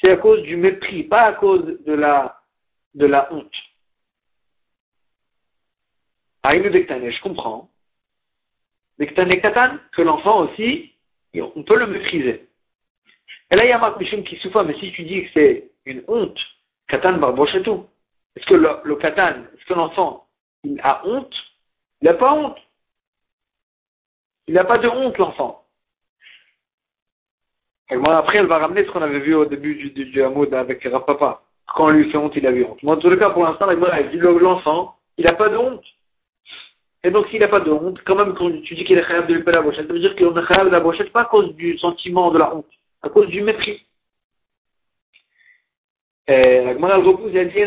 c'est à cause du mépris, pas à cause de la, de la honte. Je comprends. Katan, que l'enfant aussi, on peut le mépriser. Et là, il y a Marc Mishum qui souffre, mais si tu dis que c'est une honte, Katan tout. est-ce que le, Katan, est-ce que l'enfant, il a honte? Il n'a pas honte. Il n'a pas de honte, l'enfant. Après, elle va ramener ce qu'on avait vu au début du, du, hameau avec Rapapa. Quand on lui fait honte, il a eu honte. Moi, en tout cas, pour l'instant, l'enfant, il n'a pas de honte. Et donc, s'il n'a pas de honte, quand même, quand tu dis qu'il est capable de lui la brochette, ça veut dire qu'il est capable de la brochette pas à cause du sentiment de la honte, à cause du mépris. Et la Gemara repousse, elle dit,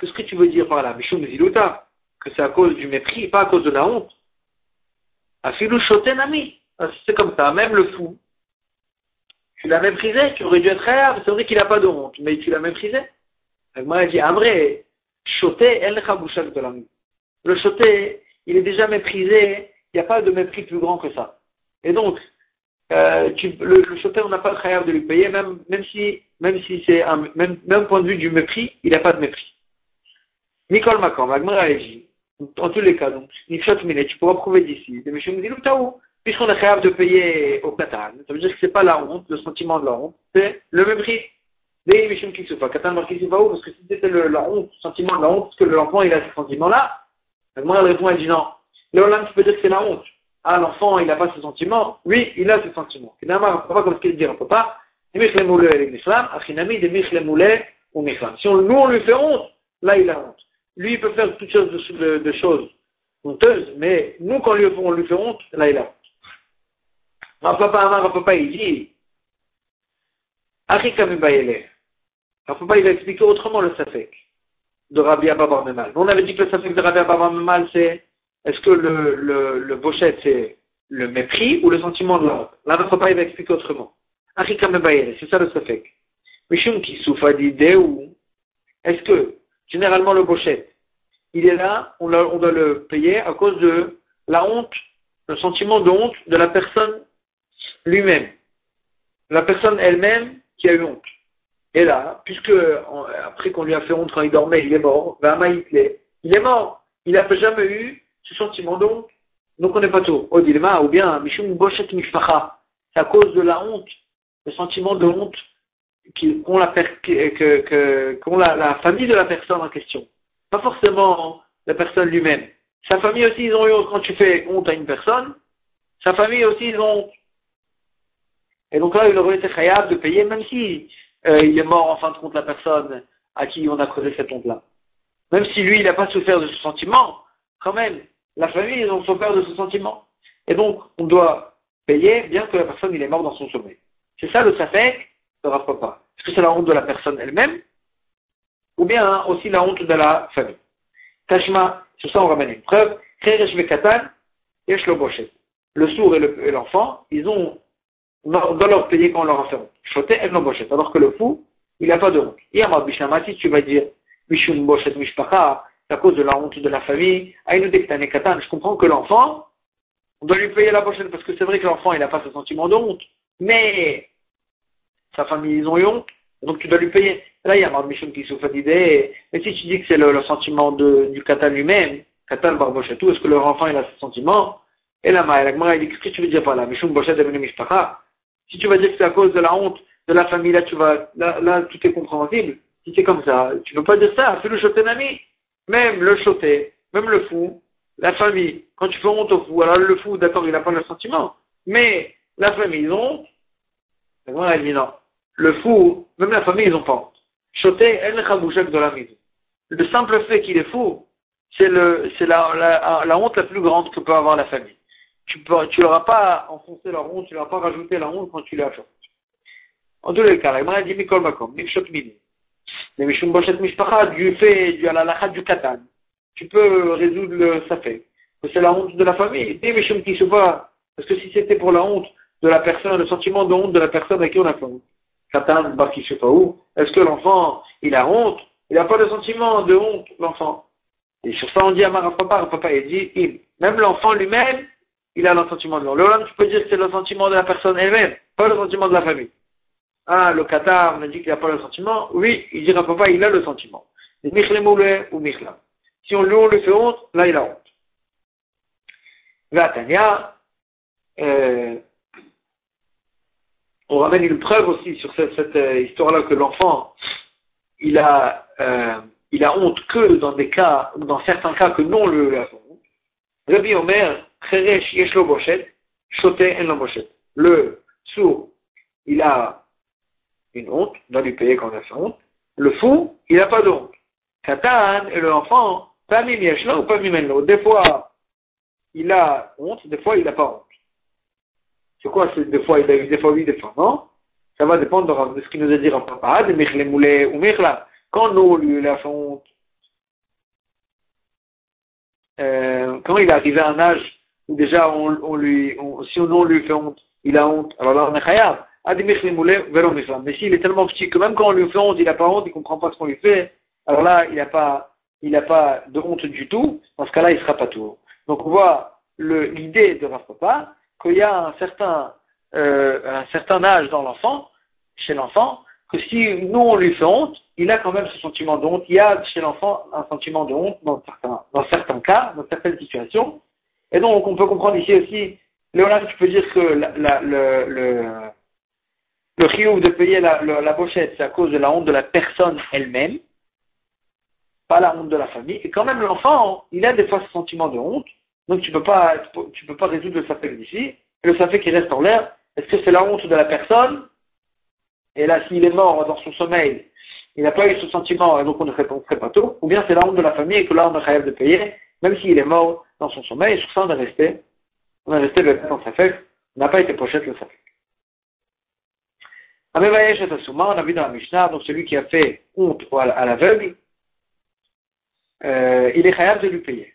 Qu'est-ce que tu veux dire par là? Mishum Ziluta, que c'est à cause du mépris, pas à cause de la honte. Afilou Shoten Ami. Ah, c'est comme ça, même le fou. Tu l'as méprisé, tu aurais dû être réel, c'est vrai qu'il n'a pas de honte, mais tu l'as méprisé. La Gemara dit, vrai, Shoté, elle de l'ami. Le Shoté, il est déjà méprisé, il n'y a pas de mépris plus grand que ça. Et donc, euh, le, le on n'a pas le travail de lui payer, même, même si, même si c'est un, même, même point de vue du mépris, il n'a pas de mépris. Nicole Macron, Agmara en tous les cas, donc, tu pourras prouver d'ici, puisqu'on est capable de payer au Katan, ça veut dire que c'est pas la honte, le sentiment de la honte, c'est le mépris. Des Mishum Kisufa, Katan Markisufa, parce que si c'était la honte, le sentiment de la honte, parce que l'enfant il a ce sentiment-là, elle répond, elle dit non. Léolam, tu peux dire que c'est la honte. Ah, l'enfant, il n'a pas ce sentiment. Oui, il a ce sentiment. Finalement, papa, comme ce qu'il dit, papa, si on, nous, on lui fait honte, là, il a honte. Lui, il peut faire toutes sortes de, choses honteuses, mais nous, quand lui, on lui fait honte, là, il a honte. Ma papa, ma papa, il dit, Ma papa, il va expliquer autrement le safek de Rabbi Abba Memal. On avait dit que le safek de Rabbi Abba Memal, c'est est-ce que le, le, le bochet, c'est le mépris ou le sentiment de l'ordre Là, notre papa, il va expliquer autrement. C'est ça le safek. Mishum qui souffre d'idée ou est-ce que, généralement, le bochet, il est là, on doit le payer à cause de la honte, le sentiment de honte de la personne lui-même. La personne elle-même qui a eu honte. Et là, puisque après qu'on lui a fait honte quand il dormait, il est mort, il est mort. Il n'a jamais eu ce sentiment donc. Donc on n'est pas tout. Au dilema, ou bien Mishum Boshet Mishpacha. C'est à cause de la honte, le sentiment de honte qu'ont la, que, que, la, famille de la personne en question. Pas forcément la personne lui-même. Sa famille aussi, ils ont eu honte. Quand tu fais honte à une personne, sa famille aussi, ils ont honte. Et donc là, il aurait été khayab de payer, même si euh, il est mort en fin de compte la personne à qui on a causé cette honte-là. Même si lui, il n'a pas souffert de ce sentiment, quand même, la famille, ils ont souffert de ce sentiment. Et donc, on doit payer bien que la personne, il est mort dans son sommeil. C'est ça le safek rapport pas. Est-ce que c'est la honte de la personne elle-même ou bien hein, aussi la honte de la famille? Tashma, sur ça on ramène une preuve. Le sourd et l'enfant, ils ont on doit leur payer quand on leur a fait honte. Choté, elle bochet. Alors que le fou, il n'a pas de honte. Yama Bishamati, tu vas dire, Mishun Boshet Mishpacha, à cause de la honte de la famille. Katan, je comprends que l'enfant, on doit lui payer la pochette parce que c'est vrai que l'enfant, il n'a pas ce sentiment de honte. Mais, sa famille, ils ont eu honte. Donc tu dois lui payer. Là, il y a un Michum qui souffre d'idée. Mais si tu dis que c'est le, sentiment du Katan lui-même, Katan Barbochetou, est-ce que leur enfant il a ce sentiment? Et là, il dit, qu'est-ce que tu veux dire par là? Mishum Bochet Mishpacha. Si tu vas dire que c'est à cause de la honte de la famille, là, tu vas, là, tout est compréhensible. Si c'est comme ça, tu ne peux pas dire ça. C'est le choté ami. Même le choté, même le fou, la famille, quand tu fais honte au fou, alors le fou, d'accord, il n'a pas le sentiment. Mais la famille, ils ont honte. elle dit non. Le fou, même la famille, ils ont pas honte. Choté, elle de la maison. Le simple fait qu'il est fou, c'est la, la, la, honte la plus grande que peut avoir la famille. Tu peux, tu n'auras pas enfoncé leur honte, tu n'auras pas rajouté la honte quand tu l'as fait. En tous les cas, la dit Mikol Makom, Mikshot Mini. Mais Mishum Boshet Mishpacha, du fait, du alalachat du Katan. Tu peux résoudre le safek. C'est la honte de la famille. Et Mishum Kishuba, parce que si c'était pour la honte de la personne, le sentiment de honte de la personne à qui on a fait honte. Katan, Bar où, est-ce que l'enfant, il a honte? Il n'a pas de sentiment de honte, l'enfant. Et sur ça, on dit à papa, papa, il dit, il. Même l'enfant lui-même, il a le sentiment de honte. Le tu peux dire que c'est le sentiment de la personne elle-même, pas le sentiment de la famille. Ah, le Qatar me dit qu'il n'a pas le sentiment. Oui, il dira papa, il a le sentiment. ou Michla. Si on lui, on fait honte, là il a honte. Vatania, euh, on ramène une preuve aussi sur cette, euh, histoire-là que l'enfant, il a, euh, il a honte que dans des cas, dans certains cas que non le a honte. Rabbi Omer, Cheresh Yeshlo Boshet, En Boshet. Le sourd, il a une honte, on doit lui payer quand on a fait honte. Le fou, il n'a pas de honte. Katan et l'enfant, pas mimieshla ou pas mimenlo. Des fois, il a honte, des fois, il n'a pas honte. C'est quoi c'est des fois il a eu, des fois oui, des fois non? Ça va dépendre de ce qu'il nous a dit en papa, de michle moulé ou michla. Quand nous, lui, il a fait honte, euh, quand il est arrivé à un âge déjà on, lui, si on lui fait honte, il a honte, alors là on est khayab. Mais s'il est tellement petit que même quand on lui fait honte, il n'a pas honte, il ne comprend pas ce qu'on lui fait, alors là, il n'a pas, pas de honte du tout, dans ce cas-là, il ne sera pas tout. Donc on voit l'idée de Rav Papa, qu'il y a un certain, euh, un certain âge dans l'enfant, chez l'enfant, que si nous on lui fait honte, il a quand même ce sentiment de honte. Il y a chez l'enfant un sentiment de honte dans certains, dans certains cas, dans certaines situations. Et donc on peut comprendre ici aussi, Léonard, tu peux dire que la, la, le, le de payer la, la, pochette, c'est à cause de la honte de la personne elle-même, pas la honte de la famille. Et quand même, l'enfant, il a des fois ce sentiment de honte, donc tu peux pas, tu peux pas résoudre le safek d'ici. Le safek qui reste en l'air, est-ce que c'est la honte de la personne? Et là, s'il est mort dans son sommeil, il n'a pas eu ce sentiment, et donc on ne ferait pas tout. Ou bien c'est la honte de la famille, et que là, on a rêve de payer, même s'il est mort dans son sommeil. Et sur ça, on est resté, on est resté dans safek, on n'a pas été pochette le safek. On a vu dans la Mishnah, donc celui qui a fait honte à l'aveugle, euh, il est capable de lui payer.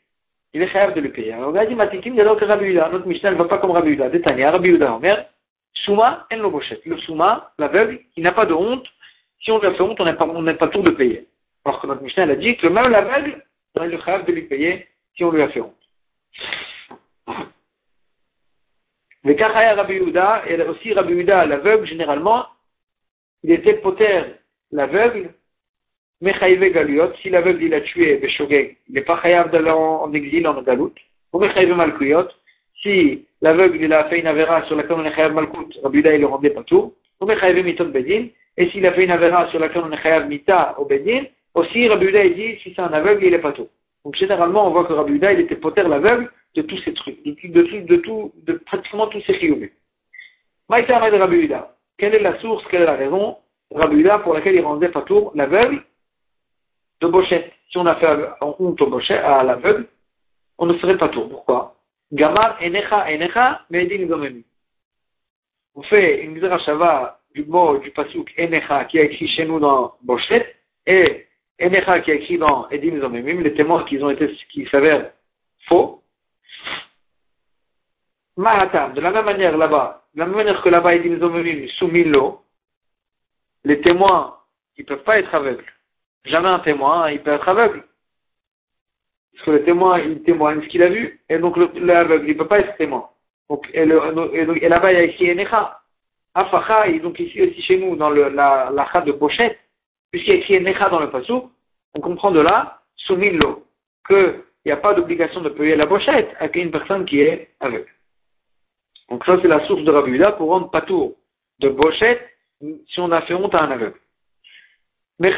Il est capable de lui payer. Alors, on a dit, Matikim, il y a d'autres Rabbi Notre Mishnah ne va pas comme Rabbi Yuda. Détania, Rabbi Yuda, Omer, Souma, en lo Le Souma, l'aveugle, il n'a pas de honte. Si on lui a fait honte, on n'est pas, on pas tout de payer. Alors que notre Mishnah, elle a dit que même l'aveugle, on est capable de lui payer si on lui a fait honte. Mais Kachaya Rabbi Yuda, et aussi Rabbi Yuda, l'aveugle, généralement, il était poter l'aveugle, Mechaïve Galiot, si l'aveugle il a tué Beshogeg, il n'est pas chayav d'aller en exil en Galout, ou Mechaïve Malkuyot, si l'aveugle il a fait une avéra sur laquelle on est chayav Malkout, Rabida il le rendait pas tout, ou Mechaïve Mitot Bedin, et s'il a fait une avéra sur laquelle on est chayav Mita au Bedin, aussi Rabida il dit si c'est un aveugle il est pas tout. Donc généralement on voit que Rabida il était poter l'aveugle de tous ces trucs, de, de, de, de, tout, de pratiquement tous ces chioubés. Maïta Ahmed Rabida. Quelle est la source, quelle est la raison, Rabbi pour laquelle il rendait Patour l'aveugle de Bochet Si on a fait honte au Bochet, à l'aveugle, on ne serait pas tour. Pourquoi? Gamar enecha enecha me'edim gomemi. On fait une shava du mot du pasuk enecha qui est écrit chez nous dans Bochet et enecha qui est écrit dans Edim Zomemim, les témoins qui ont été, qui s'avèrent faux. Mahatam, de la même manière là-bas, de la même manière que là-bas, Edim Zomemim, soumis l'eau, les témoins, ils peuvent pas être aveugles. Jamais un témoin, il peut être aveugle. Parce que le témoin, il témoigne ce qu'il a vu, et donc l'aveugle, il peut pas être témoin. Donc, et, là-bas, il a écrit Enecha. Afacha, et donc ici aussi chez nous, dans le, la, la de pochette, puisqu'il y a écrit Necha dans le passou, on comprend de là, Soumillo, qu'il n'y a pas d'obligation de payer la pochette à une personne qui est aveugle. Donc ça, c'est la source de Rabbi pour rendre patour de pochette si on a fait honte à un aveugle. Mais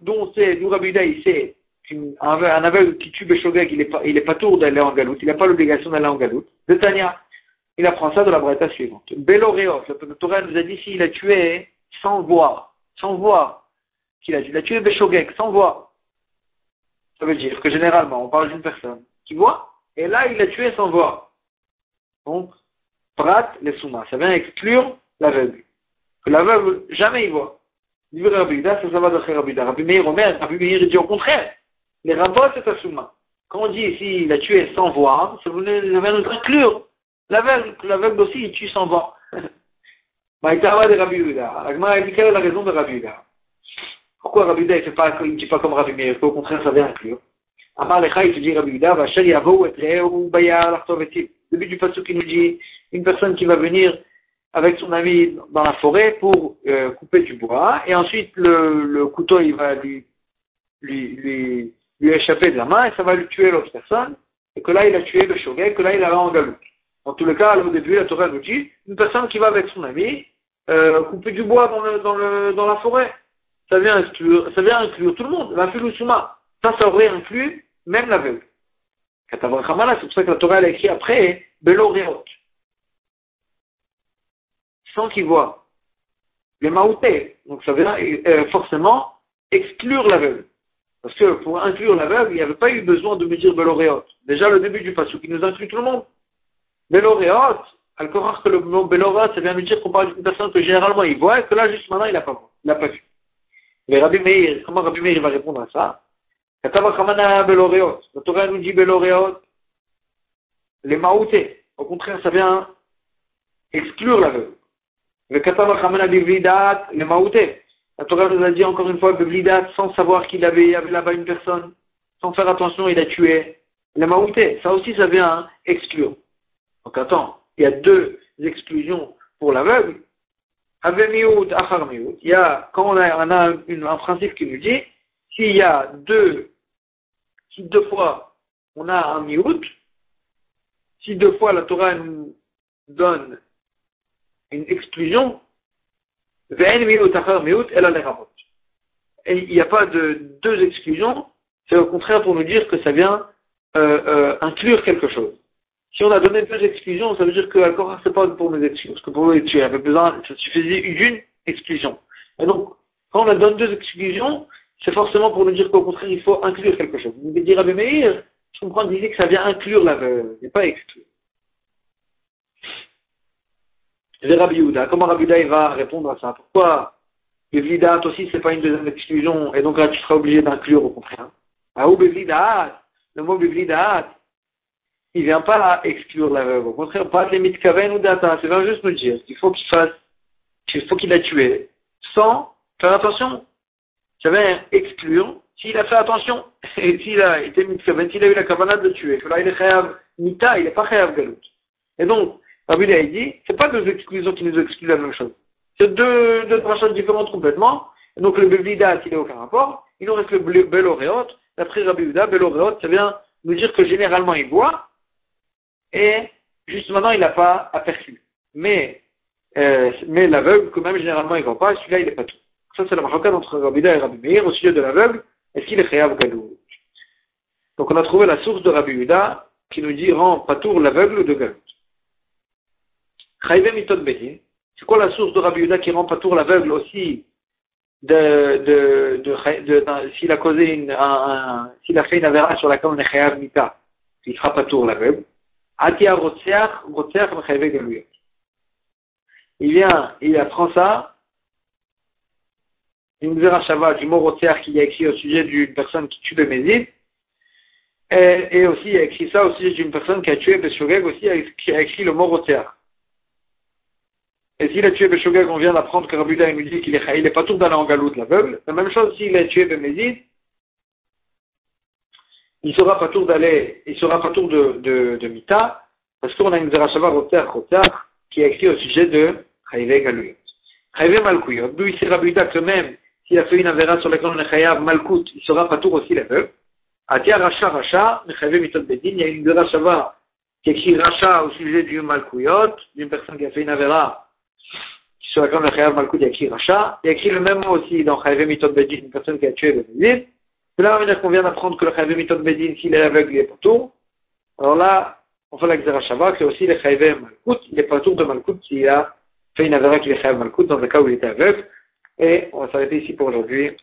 d'où on sait, d'où Rabbi il sait qu'un aveugle qui tue Beshogeg, il est pas, est tour d'aller en galoute, il n'a pas l'obligation d'aller en galoute. De Tania, il apprend ça de la bretta suivante. Beloreos, le Torah nous a dit s'il a tué sans voir, sans voir, qu'il a, il a tué Beshogeg sans voir. Ça veut dire que généralement, on parle d'une personne qui voit, et là, il a tué sans voir. Donc, prat les soumas, ça vient exclure l'aveugle. Que l'aveugle, jamais il voit. Rabbi Meir Omer, Rabbi Meir dit au contraire. Les rabbins, c'est un souma. Quand on dit ici, il a tué sans voir, ça voulait nous inclure. L'aveugle, l'aveugle aussi, il tue sans voir. Maïtara de Rabbi. Agma dit quelle est la raison de Rabbi Yehuda? Pourquoi Rabbi Yehuda, il ne dit pas comme Rabbi Meir, au contraire, vient inclure. Amar Lecha, il te dit Rabbi Yehuda, Vachel Yavou et Reu Bayar Lartovetiv. Le but du passage qui nous dit, une personne qui va venir avec son ami dans la forêt pour euh, couper du bois, et ensuite le, couteau il va lui, lui, lui, lui échapper de la main et ça va lui tuer l'autre personne, et que là il a tué le shogeg, que là il a en galoute. En tout le cas, au début, la Torah nous dit, une personne qui va avec son ami euh, couper du bois dans, le, dans, le, dans la forêt, ça vient inclure, vient tout le monde, la filousuma. Ça, ça aurait inclus même l'aveugle. C'est pour ça que la Torah a écrit après, Beloreot sans qu'il voit. Les maoutés, donc ça veut euh, forcément exclure l'aveugle. Parce que pour inclure l'aveugle, il n'y avait pas eu besoin de me dire Beloréot. Déjà le début du passou qui nous inclut tout le monde. Beloréot, al que le mot Beloréot, ça vient me dire qu'on parle d'une personne que généralement il voit et que là juste maintenant il n'a pas, pas vu. Mais Rabbi Meir, comment Rabbi Meir va répondre à ça? La Torah nous dit Beloréot, les maoutés. Au contraire, ça vient exclure l'aveugle. Le le maouté. La Torah nous a dit encore une fois, Beblidat, sans savoir qu'il avait, avait là-bas une personne, sans faire attention, il a tué. Le maouté, ça aussi, ça vient exclure. Donc attends, il y a deux exclusions pour l'aveugle. Il y a, quand on a, un principe qui nous dit, s'il y a deux, si deux fois on a un miout, si deux fois la Torah nous donne une exclusion, et il n'y a pas de deux exclusions, c'est au contraire pour nous dire que ça vient euh, euh, inclure quelque chose. Si on a donné deux exclusions, ça veut dire que ce c'est pas pour nous exclure, parce que pour nous exclure, il avait besoin, ça suffisait d'une exclusion. Et donc, quand on donne deux exclusions, c'est forcément pour nous dire qu'au contraire, il faut inclure quelque chose. Vous dire à Meir, je comprends disait que ça vient inclure la veuve, et pas exclure. C'est Rabbi Yehuda. Comment Rabbi Yehuda va répondre à ça? Pourquoi Bevlidat aussi, c'est pas une deuxième exclusion, et donc là, tu seras obligé d'inclure au contraire. Ah, ou Bevlidat, le mot Bevlidat, il vient pas exclure la veuve. Au contraire, pas de mitkaven ou data. C'est juste nous dire qu'il faut qu'il fasse, qu'il faut qu'il la tué sans faire attention. Ça vient exclure s'il a fait attention. Et s'il a été mitkaven, s'il a eu la cabanade de tuer. Que là, il est chayav mita, il est pas chayav galout. Et donc, Rabbi a dit, c'est pas deux exclusions qui nous excluent la même chose. C'est deux, deux choses différentes complètement. Et donc le Bevlidat, il n'a aucun rapport. Il nous reste le Beloréot. D'après Rabbi Uda, Beloréot, ça vient nous dire que généralement il voit. Et juste maintenant, il n'a pas aperçu. Mais, euh, mais l'aveugle, quand même, généralement, il ne voit pas. Celui-là, il n'est pas tout. Ça, c'est la marquade entre Rabbi et Rabbi Meir au sujet de l'aveugle. Est-ce qu'il est Chayav Galou Donc on a trouvé la source de Rabbi Uda qui nous dit rend tour l'aveugle de Galou. C'est quoi la source de Rabbi Yuda qui rend pas tour l'aveugle aussi de, de, de, de, s'il a causé une, un, s'il a fait une avéra sur laquelle on est chayav mita, il fera pas tour l'aveugle. Il vient, il apprend ça, une shava du mot rotseach qu'il a écrit au sujet d'une personne qui tue le mésid, et, aussi il a écrit ça au sujet d'une personne qui a tué Beshogeg aussi, qui a écrit le mot rotseach. Et s'il a tué Beshogeg, on vient d'apprendre que Rabbi nous dit qu'il est, il est pas tout d'aller en galoute l'aveugle. La même chose s'il a tué Bemézid, il sera pas tour d'aller, il sera pas tour de, Mita, parce qu'on a une Zerachava Roter qui a écrit au sujet de Chayive Galuyot. Chayive Malkouyot. D'où il sera que même s'il a fait une avéra sur laquelle on est Chayav Malkout, il sera pas tout aussi l'aveugle. Atia Racha Racha, Chayive Mitot Bedin, il y a une Rachava qui écrit Racha au sujet du Malkouyot, d'une personne qui a fait une avéra sur laquelle on est Chayav Malkout, il y a écrit Racha. Il y a écrit le même mot aussi dans Chayive Mitot Bedin, une personne qui a tué le Bedin. Là, on vient d'apprendre que le Chayive Mitot Bedin, s'il est aveugle, il est tout. Alors là, on fait la Shava, que aussi le Chayiv Malkout, il n'est pas tour de Malkout qui a fait une avéra qui est Chayiv Malkout dans le cas où il était aveugle. Et on va s'arrêter ici pour aujourd'hui.